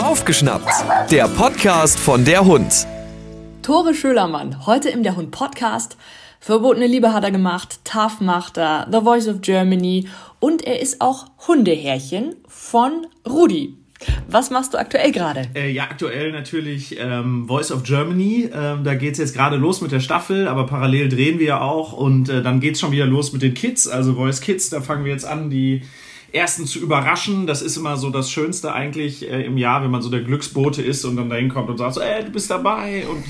Aufgeschnappt, der Podcast von der Hund. Tore Schölermann, heute im Der Hund Podcast. Verbotene Liebe hat er gemacht, TAF macht er, The Voice of Germany und er ist auch Hundehärchen von Rudi. Was machst du aktuell gerade? Äh, ja, aktuell natürlich ähm, Voice of Germany. Ähm, da geht's jetzt gerade los mit der Staffel, aber parallel drehen wir ja auch und äh, dann geht's schon wieder los mit den Kids, also Voice Kids. Da fangen wir jetzt an, die ersten zu überraschen. Das ist immer so das Schönste eigentlich äh, im Jahr, wenn man so der Glücksbote ist und dann dahin kommt und sagt so, ey, du bist dabei und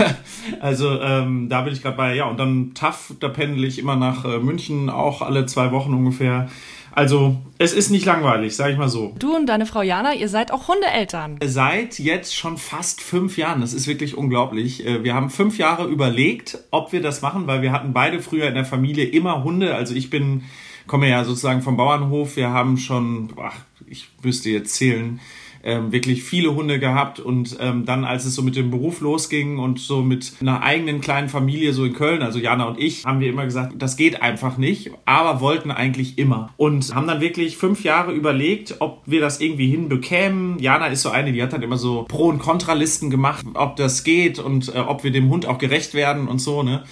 also ähm, da bin ich gerade bei. Ja, und dann TAF, da pendel ich immer nach äh, München, auch alle zwei Wochen ungefähr. Also, es ist nicht langweilig, sag ich mal so. Du und deine Frau Jana, ihr seid auch Hundeeltern. Seit jetzt schon fast fünf Jahren. Das ist wirklich unglaublich. Äh, wir haben fünf Jahre überlegt, ob wir das machen, weil wir hatten beide früher in der Familie immer Hunde. Also ich bin, komme ja sozusagen vom Bauernhof. Wir haben schon, ach, ich müsste jetzt zählen, ähm, wirklich viele Hunde gehabt und ähm, dann, als es so mit dem Beruf losging und so mit einer eigenen kleinen Familie so in Köln, also Jana und ich, haben wir immer gesagt, das geht einfach nicht, aber wollten eigentlich immer und haben dann wirklich fünf Jahre überlegt, ob wir das irgendwie hinbekämen. Jana ist so eine, die hat dann immer so Pro- und Kontralisten gemacht, ob das geht und äh, ob wir dem Hund auch gerecht werden und so, ne?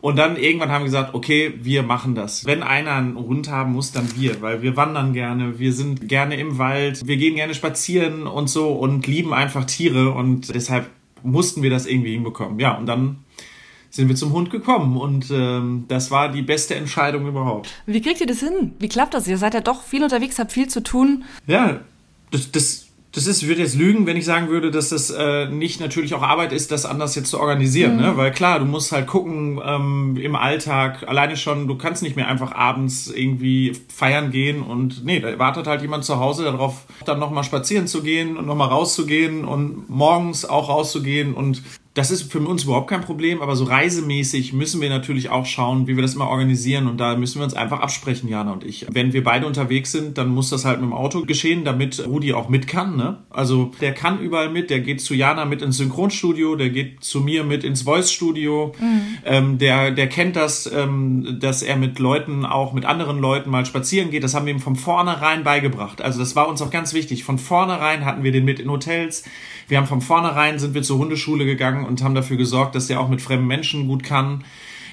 Und dann irgendwann haben wir gesagt, okay, wir machen das. Wenn einer einen Hund haben muss, dann wir, weil wir wandern gerne, wir sind gerne im Wald, wir gehen gerne spazieren und so und lieben einfach Tiere und deshalb mussten wir das irgendwie hinbekommen. Ja, und dann sind wir zum Hund gekommen und ähm, das war die beste Entscheidung überhaupt. Wie kriegt ihr das hin? Wie klappt das? Ihr seid ja doch viel unterwegs, habt viel zu tun. Ja, das, das das ist, ich würde jetzt lügen, wenn ich sagen würde, dass das äh, nicht natürlich auch Arbeit ist, das anders jetzt zu organisieren. Ne? Weil klar, du musst halt gucken ähm, im Alltag, alleine schon, du kannst nicht mehr einfach abends irgendwie feiern gehen und nee, da wartet halt jemand zu Hause darauf, dann nochmal spazieren zu gehen und nochmal rauszugehen und morgens auch rauszugehen und das ist für uns überhaupt kein Problem, aber so reisemäßig müssen wir natürlich auch schauen, wie wir das immer organisieren und da müssen wir uns einfach absprechen, Jana und ich. Wenn wir beide unterwegs sind, dann muss das halt mit dem Auto geschehen, damit Rudi auch mit kann. Ne? Also der kann überall mit, der geht zu Jana mit ins Synchronstudio, der geht zu mir mit ins Voice-Studio, mhm. ähm, der, der kennt das, ähm, dass er mit Leuten, auch mit anderen Leuten mal spazieren geht. Das haben wir ihm von vornherein beigebracht. Also das war uns auch ganz wichtig. Von vornherein hatten wir den mit in Hotels. Wir haben von vornherein sind wir zur Hundeschule gegangen und haben dafür gesorgt, dass der auch mit fremden Menschen gut kann.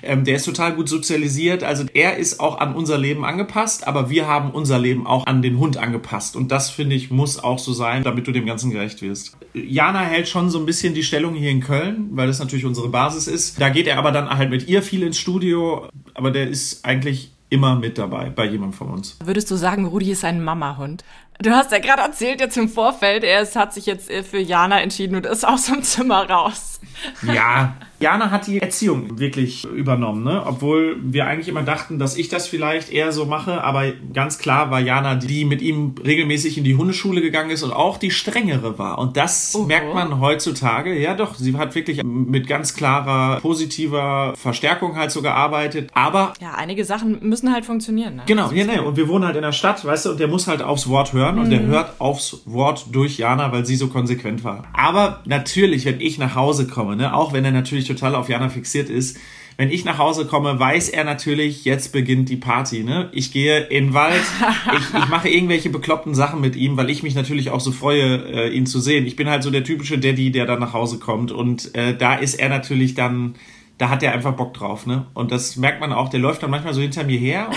Ähm, der ist total gut sozialisiert. Also er ist auch an unser Leben angepasst, aber wir haben unser Leben auch an den Hund angepasst. Und das, finde ich, muss auch so sein, damit du dem Ganzen gerecht wirst. Jana hält schon so ein bisschen die Stellung hier in Köln, weil das natürlich unsere Basis ist. Da geht er aber dann halt mit ihr viel ins Studio. Aber der ist eigentlich immer mit dabei bei jemandem von uns. Würdest du sagen, Rudi ist ein Mamahund? Du hast ja gerade erzählt jetzt im Vorfeld, er hat sich jetzt äh, für Jana entschieden und ist aus dem Zimmer raus. Ja, Jana hat die Erziehung wirklich übernommen, ne? Obwohl wir eigentlich immer dachten, dass ich das vielleicht eher so mache, aber ganz klar war Jana, die mit ihm regelmäßig in die Hundeschule gegangen ist und auch die strengere war. Und das -huh. merkt man heutzutage. Ja, doch, sie hat wirklich mit ganz klarer positiver Verstärkung halt so gearbeitet. Aber ja, einige Sachen müssen halt funktionieren. Ne? Genau, ja, ne. Und wir wohnen halt in der Stadt, weißt du, und der muss halt aufs Wort hören mhm. und der mhm. hört aufs Wort durch Jana, weil sie so konsequent war. Aber natürlich, wenn ich nach Hause komme, ne, auch wenn er natürlich total auf Jana fixiert ist. Wenn ich nach Hause komme, weiß er natürlich, jetzt beginnt die Party. Ne? Ich gehe in den Wald, ich, ich mache irgendwelche bekloppten Sachen mit ihm, weil ich mich natürlich auch so freue, äh, ihn zu sehen. Ich bin halt so der typische Daddy, der dann nach Hause kommt. Und äh, da ist er natürlich dann da hat er einfach Bock drauf, ne? Und das merkt man auch, der läuft dann manchmal so hinter mir her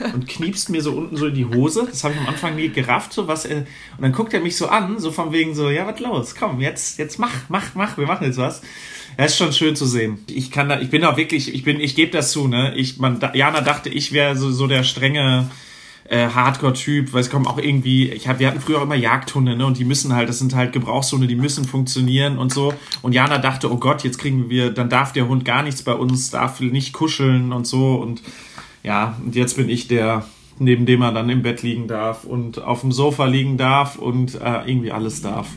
und, und kniepst mir so unten so in die Hose. Das habe ich am Anfang nie gerafft, so was er, und dann guckt er mich so an, so von wegen so, ja, was los? Komm, jetzt, jetzt mach, mach, mach, wir machen jetzt was. Das ist schon schön zu sehen. Ich kann da, ich bin auch wirklich, ich bin, ich gebe das zu, ne? Ich, man, Jana dachte, ich wäre so, so der strenge äh, Hardcore-Typ, weil es kommen auch irgendwie, ich hab, wir hatten früher auch immer Jagdhunde, ne? Und die müssen halt, das sind halt Gebrauchshunde, die müssen funktionieren und so. Und Jana dachte, oh Gott, jetzt kriegen wir, dann darf der Hund gar nichts bei uns, darf nicht kuscheln und so. Und ja, und jetzt bin ich der, neben dem er dann im Bett liegen darf und auf dem Sofa liegen darf und äh, irgendwie alles darf.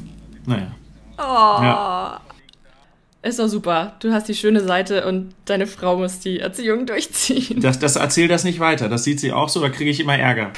Naja. Oh. Ja. Ist doch super. Du hast die schöne Seite und deine Frau muss die Erziehung durchziehen. Das, das erzähl das nicht weiter. Das sieht sie auch so, da kriege ich immer Ärger.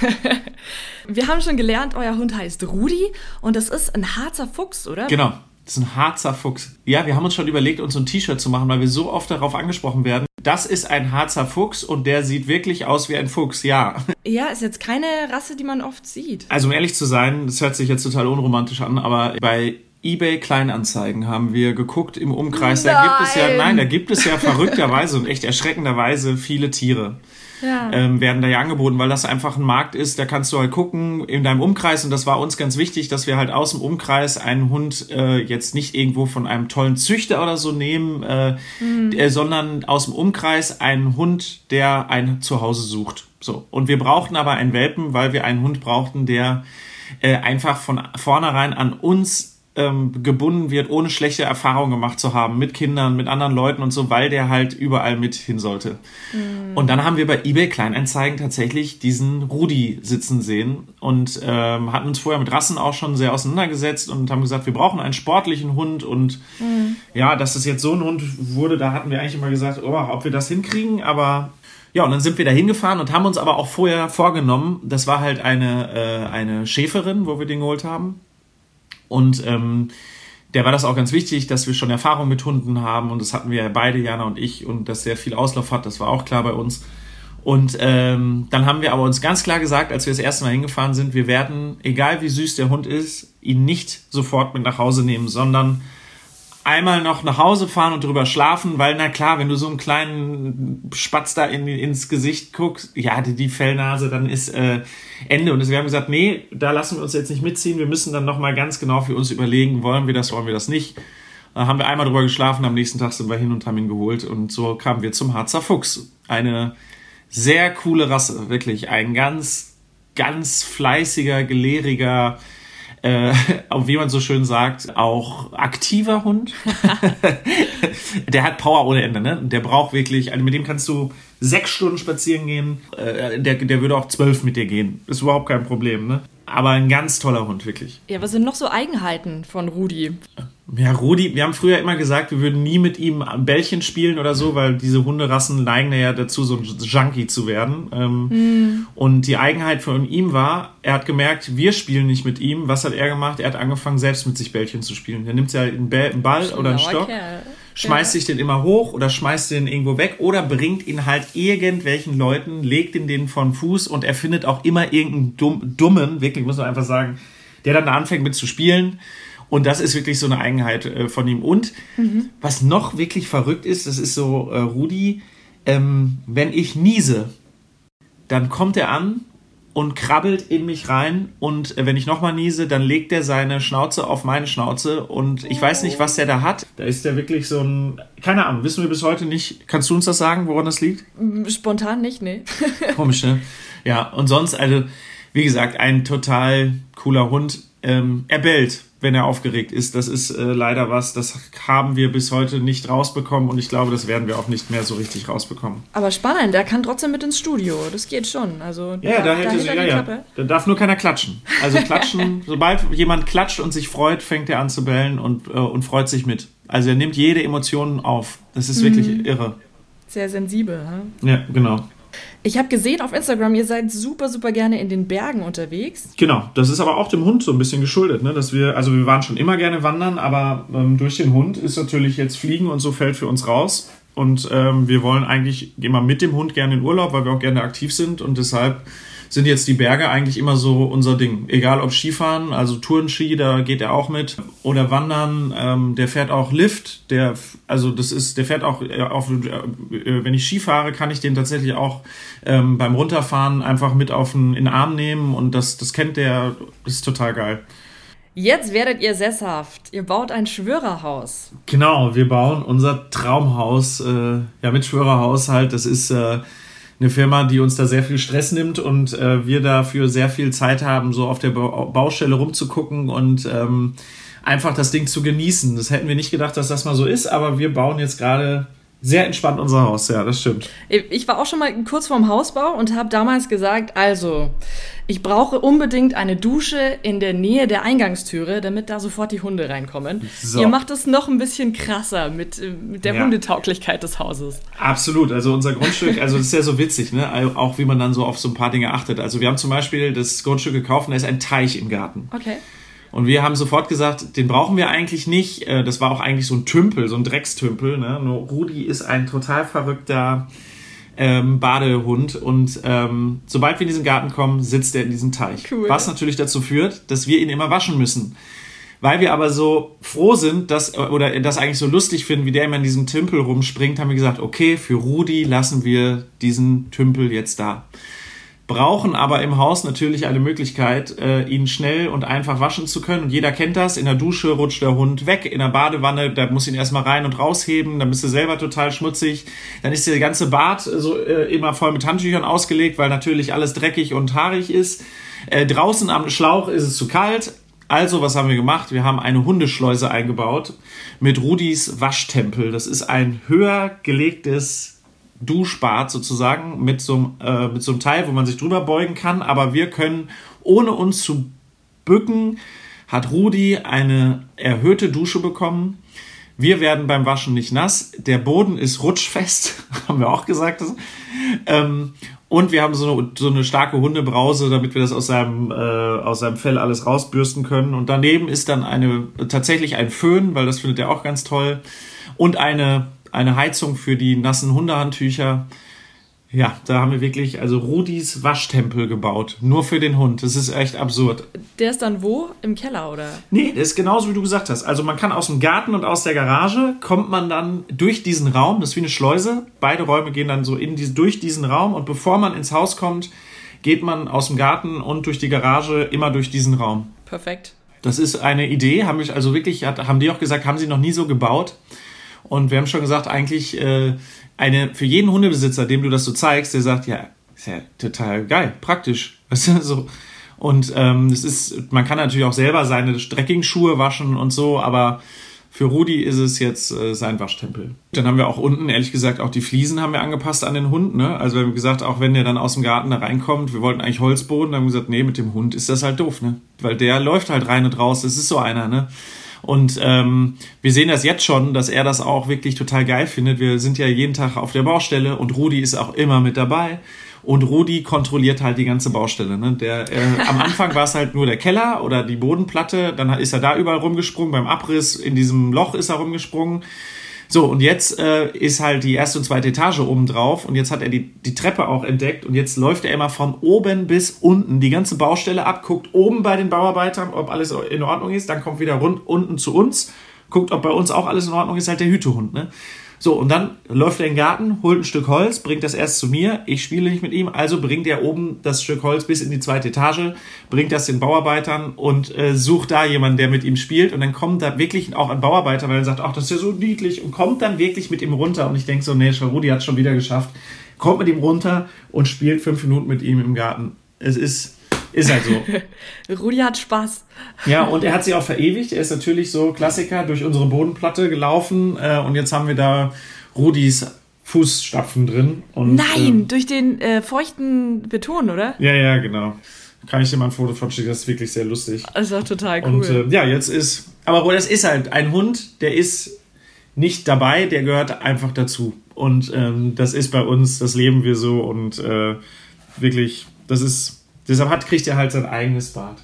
Wir haben schon gelernt, euer Hund heißt Rudi und das ist ein Harzer Fuchs, oder? Genau. Das ist ein Harzer Fuchs. Ja, wir haben uns schon überlegt, uns so ein T-Shirt zu machen, weil wir so oft darauf angesprochen werden. Das ist ein Harzer Fuchs und der sieht wirklich aus wie ein Fuchs, ja. Ja, ist jetzt keine Rasse, die man oft sieht. Also um ehrlich zu sein, das hört sich jetzt total unromantisch an, aber bei eBay Kleinanzeigen haben wir geguckt im Umkreis. Nein. Da gibt es ja, nein, da gibt es ja verrückterweise und echt erschreckenderweise viele Tiere ja. ähm, werden da ja angeboten, weil das einfach ein Markt ist, da kannst du halt gucken in deinem Umkreis und das war uns ganz wichtig, dass wir halt aus dem Umkreis einen Hund äh, jetzt nicht irgendwo von einem tollen Züchter oder so nehmen, äh, mhm. äh, sondern aus dem Umkreis einen Hund, der ein Zuhause sucht. So. Und wir brauchten aber einen Welpen, weil wir einen Hund brauchten, der äh, einfach von vornherein an uns ähm, gebunden wird, ohne schlechte Erfahrungen gemacht zu haben mit Kindern, mit anderen Leuten und so, weil der halt überall mit hin sollte. Mhm. Und dann haben wir bei eBay Kleinanzeigen tatsächlich diesen Rudi sitzen sehen und ähm, hatten uns vorher mit Rassen auch schon sehr auseinandergesetzt und haben gesagt, wir brauchen einen sportlichen Hund und mhm. ja, dass es jetzt so ein Hund wurde, da hatten wir eigentlich immer gesagt, oh, ob wir das hinkriegen, aber ja, und dann sind wir da hingefahren und haben uns aber auch vorher vorgenommen, das war halt eine, äh, eine Schäferin, wo wir den geholt haben. Und ähm, der war das auch ganz wichtig, dass wir schon Erfahrung mit Hunden haben und das hatten wir beide, Jana und ich, und dass der viel Auslauf hat, das war auch klar bei uns. Und ähm, dann haben wir aber uns ganz klar gesagt, als wir das erste Mal hingefahren sind, wir werden, egal wie süß der Hund ist, ihn nicht sofort mit nach Hause nehmen, sondern einmal noch nach Hause fahren und drüber schlafen, weil na klar, wenn du so einen kleinen Spatz da in, ins Gesicht guckst, ja, die, die Fellnase, dann ist äh, Ende. Und wir haben gesagt, nee, da lassen wir uns jetzt nicht mitziehen. Wir müssen dann nochmal ganz genau für uns überlegen, wollen wir das, wollen wir das nicht. Da haben wir einmal drüber geschlafen, am nächsten Tag sind wir hin und haben ihn geholt und so kamen wir zum Harzer Fuchs. Eine sehr coole Rasse, wirklich ein ganz, ganz fleißiger, gelehriger, äh, wie man so schön sagt, auch aktiver Hund. der hat Power ohne Ende, ne? Der braucht wirklich, also mit dem kannst du sechs Stunden spazieren gehen. Äh, der, der würde auch zwölf mit dir gehen. Ist überhaupt kein Problem, ne? Aber ein ganz toller Hund, wirklich. Ja, was sind noch so Eigenheiten von Rudi? Ja, Rudi, wir haben früher immer gesagt, wir würden nie mit ihm Bällchen spielen oder so, weil diese Hunderassen neigen ja dazu, so ein Junkie zu werden. Mm. Und die Eigenheit von ihm war, er hat gemerkt, wir spielen nicht mit ihm. Was hat er gemacht? Er hat angefangen, selbst mit sich Bällchen zu spielen. Er nimmt ja einen, Ball oder einen Stock. Kerl schmeißt ja. sich den immer hoch oder schmeißt den irgendwo weg oder bringt ihn halt irgendwelchen Leuten, legt ihn den von Fuß und er findet auch immer irgendeinen dumm, dummen, wirklich muss man einfach sagen, der dann da anfängt mit zu spielen. Und das ist wirklich so eine Eigenheit äh, von ihm. Und mhm. was noch wirklich verrückt ist, das ist so, äh, Rudi, ähm, wenn ich niese, dann kommt er an und krabbelt in mich rein und äh, wenn ich nochmal niese, dann legt er seine Schnauze auf meine Schnauze und ich weiß nicht, was der da hat. Da ist der wirklich so ein, keine Ahnung, wissen wir bis heute nicht. Kannst du uns das sagen, woran das liegt? Spontan nicht, nee. Komisch, ne? Ja, und sonst, also, wie gesagt, ein total cooler Hund. Ähm, er bellt wenn er aufgeregt ist. Das ist äh, leider was, das haben wir bis heute nicht rausbekommen und ich glaube, das werden wir auch nicht mehr so richtig rausbekommen. Aber spannend, der kann trotzdem mit ins Studio. Das geht schon. Also, ja, da, hält da, sie, ja, ja. Da darf nur keiner klatschen. Also klatschen, sobald jemand klatscht und sich freut, fängt er an zu bellen und, äh, und freut sich mit. Also er nimmt jede Emotion auf. Das ist mhm. wirklich irre. Sehr sensibel, hm? Ja, genau. Ich habe gesehen auf Instagram, ihr seid super, super gerne in den Bergen unterwegs. Genau, das ist aber auch dem Hund so ein bisschen geschuldet, ne? dass wir, also wir waren schon immer gerne wandern, aber ähm, durch den Hund ist natürlich jetzt Fliegen und so fällt für uns raus. Und ähm, wir wollen eigentlich immer mit dem Hund gerne in Urlaub, weil wir auch gerne aktiv sind und deshalb sind jetzt die Berge eigentlich immer so unser Ding. Egal ob Skifahren, also Tourenski, da geht er auch mit. Oder Wandern, ähm, der fährt auch Lift, der, also das ist, der fährt auch, äh, auf, äh, wenn ich Ski fahre, kann ich den tatsächlich auch ähm, beim Runterfahren einfach mit auf den, in den Arm nehmen und das, das kennt der, das ist total geil. Jetzt werdet ihr sesshaft. Ihr baut ein Schwörerhaus. Genau, wir bauen unser Traumhaus, äh, ja, mit Schwörerhaushalt. Das ist äh, eine Firma, die uns da sehr viel Stress nimmt und äh, wir dafür sehr viel Zeit haben, so auf der Baustelle rumzugucken und ähm, einfach das Ding zu genießen. Das hätten wir nicht gedacht, dass das mal so ist, aber wir bauen jetzt gerade sehr entspannt unser Haus, ja, das stimmt. Ich war auch schon mal kurz vorm Hausbau und habe damals gesagt, also, ich brauche unbedingt eine Dusche in der Nähe der Eingangstüre, damit da sofort die Hunde reinkommen. So. Ihr macht es noch ein bisschen krasser mit, äh, mit der ja. Hundetauglichkeit des Hauses. Absolut, also unser Grundstück, also das ist ja so witzig, ne? auch wie man dann so auf so ein paar Dinge achtet. Also wir haben zum Beispiel das Grundstück gekauft und da ist ein Teich im Garten. Okay. Und wir haben sofort gesagt, den brauchen wir eigentlich nicht. Äh, das war auch eigentlich so ein Tümpel, so ein Dreckstümpel. Ne? Nur Rudi ist ein total verrückter ähm, Badehund und ähm, sobald wir in diesen Garten kommen, sitzt er in diesem Teich. Cool. Was natürlich dazu führt, dass wir ihn immer waschen müssen. Weil wir aber so froh sind, dass, oder das eigentlich so lustig finden, wie der immer in diesem Tümpel rumspringt, haben wir gesagt, okay, für Rudi lassen wir diesen Tümpel jetzt da. Brauchen aber im Haus natürlich eine Möglichkeit, äh, ihn schnell und einfach waschen zu können. Und jeder kennt das. In der Dusche rutscht der Hund weg, in der Badewanne, da muss ihn erstmal rein und rausheben, dann bist du selber total schmutzig. Dann ist der ganze Bad so äh, immer voll mit Handtüchern ausgelegt, weil natürlich alles dreckig und haarig ist. Äh, draußen am Schlauch ist es zu kalt, also, was haben wir gemacht? Wir haben eine Hundeschleuse eingebaut mit Rudis Waschtempel. Das ist ein höher gelegtes Duschbad sozusagen mit so, äh, mit so einem Teil, wo man sich drüber beugen kann. Aber wir können, ohne uns zu bücken, hat Rudi eine erhöhte Dusche bekommen. Wir werden beim Waschen nicht nass. Der Boden ist rutschfest, haben wir auch gesagt. Ähm, und wir haben so eine, so eine starke Hundebrause, damit wir das aus seinem, äh, aus seinem Fell alles rausbürsten können. Und daneben ist dann eine, tatsächlich ein Föhn, weil das findet er auch ganz toll. Und eine, eine Heizung für die nassen Hundehandtücher. Ja, da haben wir wirklich also Rudis Waschtempel gebaut. Nur für den Hund. Das ist echt absurd. Der ist dann wo? Im Keller, oder? Nee, der ist genauso wie du gesagt hast. Also man kann aus dem Garten und aus der Garage kommt man dann durch diesen Raum. Das ist wie eine Schleuse. Beide Räume gehen dann so in die, durch diesen Raum. Und bevor man ins Haus kommt, geht man aus dem Garten und durch die Garage immer durch diesen Raum. Perfekt. Das ist eine Idee. Haben wir also wirklich, haben die auch gesagt, haben sie noch nie so gebaut. Und wir haben schon gesagt, eigentlich äh, eine für jeden Hundebesitzer, dem du das so zeigst, der sagt, ja, ist ja total geil, praktisch. Weißt du, so. Und ähm, es ist, man kann natürlich auch selber seine Streckingschuhe waschen und so, aber für Rudi ist es jetzt äh, sein Waschtempel. Dann haben wir auch unten, ehrlich gesagt, auch die Fliesen haben wir angepasst an den Hund. Ne? Also wir haben gesagt, auch wenn der dann aus dem Garten da reinkommt, wir wollten eigentlich Holzboden, dann haben wir gesagt, nee, mit dem Hund ist das halt doof, ne? Weil der läuft halt rein und raus, das ist so einer, ne? Und ähm, wir sehen das jetzt schon, dass er das auch wirklich total geil findet. Wir sind ja jeden Tag auf der Baustelle und Rudi ist auch immer mit dabei. Und Rudi kontrolliert halt die ganze Baustelle. Ne? Der, äh, am Anfang war es halt nur der Keller oder die Bodenplatte. Dann ist er da überall rumgesprungen. Beim Abriss in diesem Loch ist er rumgesprungen. So, und jetzt äh, ist halt die erste und zweite Etage oben drauf und jetzt hat er die, die Treppe auch entdeckt und jetzt läuft er immer von oben bis unten die ganze Baustelle ab, guckt oben bei den Bauarbeitern, ob alles in Ordnung ist, dann kommt wieder rund unten zu uns, guckt, ob bei uns auch alles in Ordnung ist, halt der Hütehund, ne? So, und dann läuft er in den Garten, holt ein Stück Holz, bringt das erst zu mir. Ich spiele nicht mit ihm, also bringt er oben das Stück Holz bis in die zweite Etage, bringt das den Bauarbeitern und äh, sucht da jemanden, der mit ihm spielt. Und dann kommt da wirklich auch ein Bauarbeiter, weil er sagt, ach, das ist ja so niedlich und kommt dann wirklich mit ihm runter. Und ich denke so, nee, Rudi hat schon wieder geschafft. Kommt mit ihm runter und spielt fünf Minuten mit ihm im Garten. Es ist ist halt so. Rudi hat Spaß. Ja, und er hat sich auch verewigt. Er ist natürlich so Klassiker durch unsere Bodenplatte gelaufen äh, und jetzt haben wir da Rudis Fußstapfen drin. Und, Nein, ähm, durch den äh, feuchten Beton, oder? Ja, ja, genau. Kann ich dir mal ein Foto von schicken, das ist wirklich sehr lustig. Das ist auch total cool. Und äh, ja, jetzt ist, aber das ist halt ein Hund, der ist nicht dabei, der gehört einfach dazu. Und ähm, das ist bei uns, das leben wir so und äh, wirklich, das ist Deshalb hat, kriegt er halt sein eigenes Bad.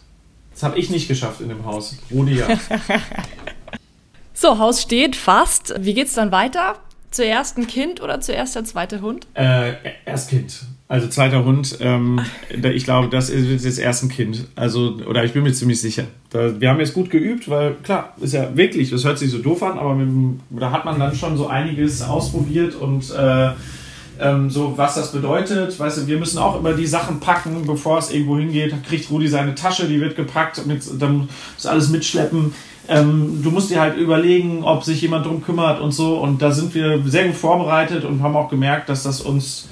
Das habe ich nicht geschafft in dem Haus. Rudi ja. so, Haus steht fast. Wie geht's dann weiter? Zuerst ein Kind oder zuerst der zweite Hund? Äh, erst Kind. Also zweiter Hund. Ähm, ich glaube, das ist jetzt erst ein Kind. Also, oder ich bin mir ziemlich sicher. Da, wir haben jetzt gut geübt, weil klar, ist ja wirklich, das hört sich so doof an, aber mit, da hat man dann schon so einiges ausprobiert und äh, ähm, so was das bedeutet. Weißt du, wir müssen auch immer die Sachen packen, bevor es irgendwo hingeht. Da kriegt Rudi seine Tasche, die wird gepackt, mit, dann muss alles mitschleppen. Ähm, du musst dir halt überlegen, ob sich jemand drum kümmert und so. Und da sind wir sehr gut vorbereitet und haben auch gemerkt, dass das uns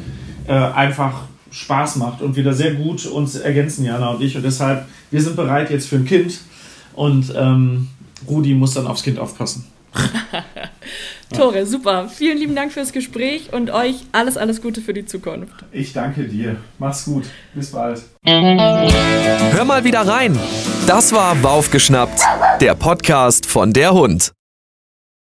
äh, einfach Spaß macht und wieder sehr gut uns ergänzen, Jana und ich. Und deshalb, wir sind bereit jetzt für ein Kind und ähm, Rudi muss dann aufs Kind aufpassen. Tore, super. Vielen lieben Dank fürs Gespräch und euch alles, alles Gute für die Zukunft. Ich danke dir. Mach's gut. Bis bald. Hör mal wieder rein. Das war Baufgeschnappt, der Podcast von der Hund.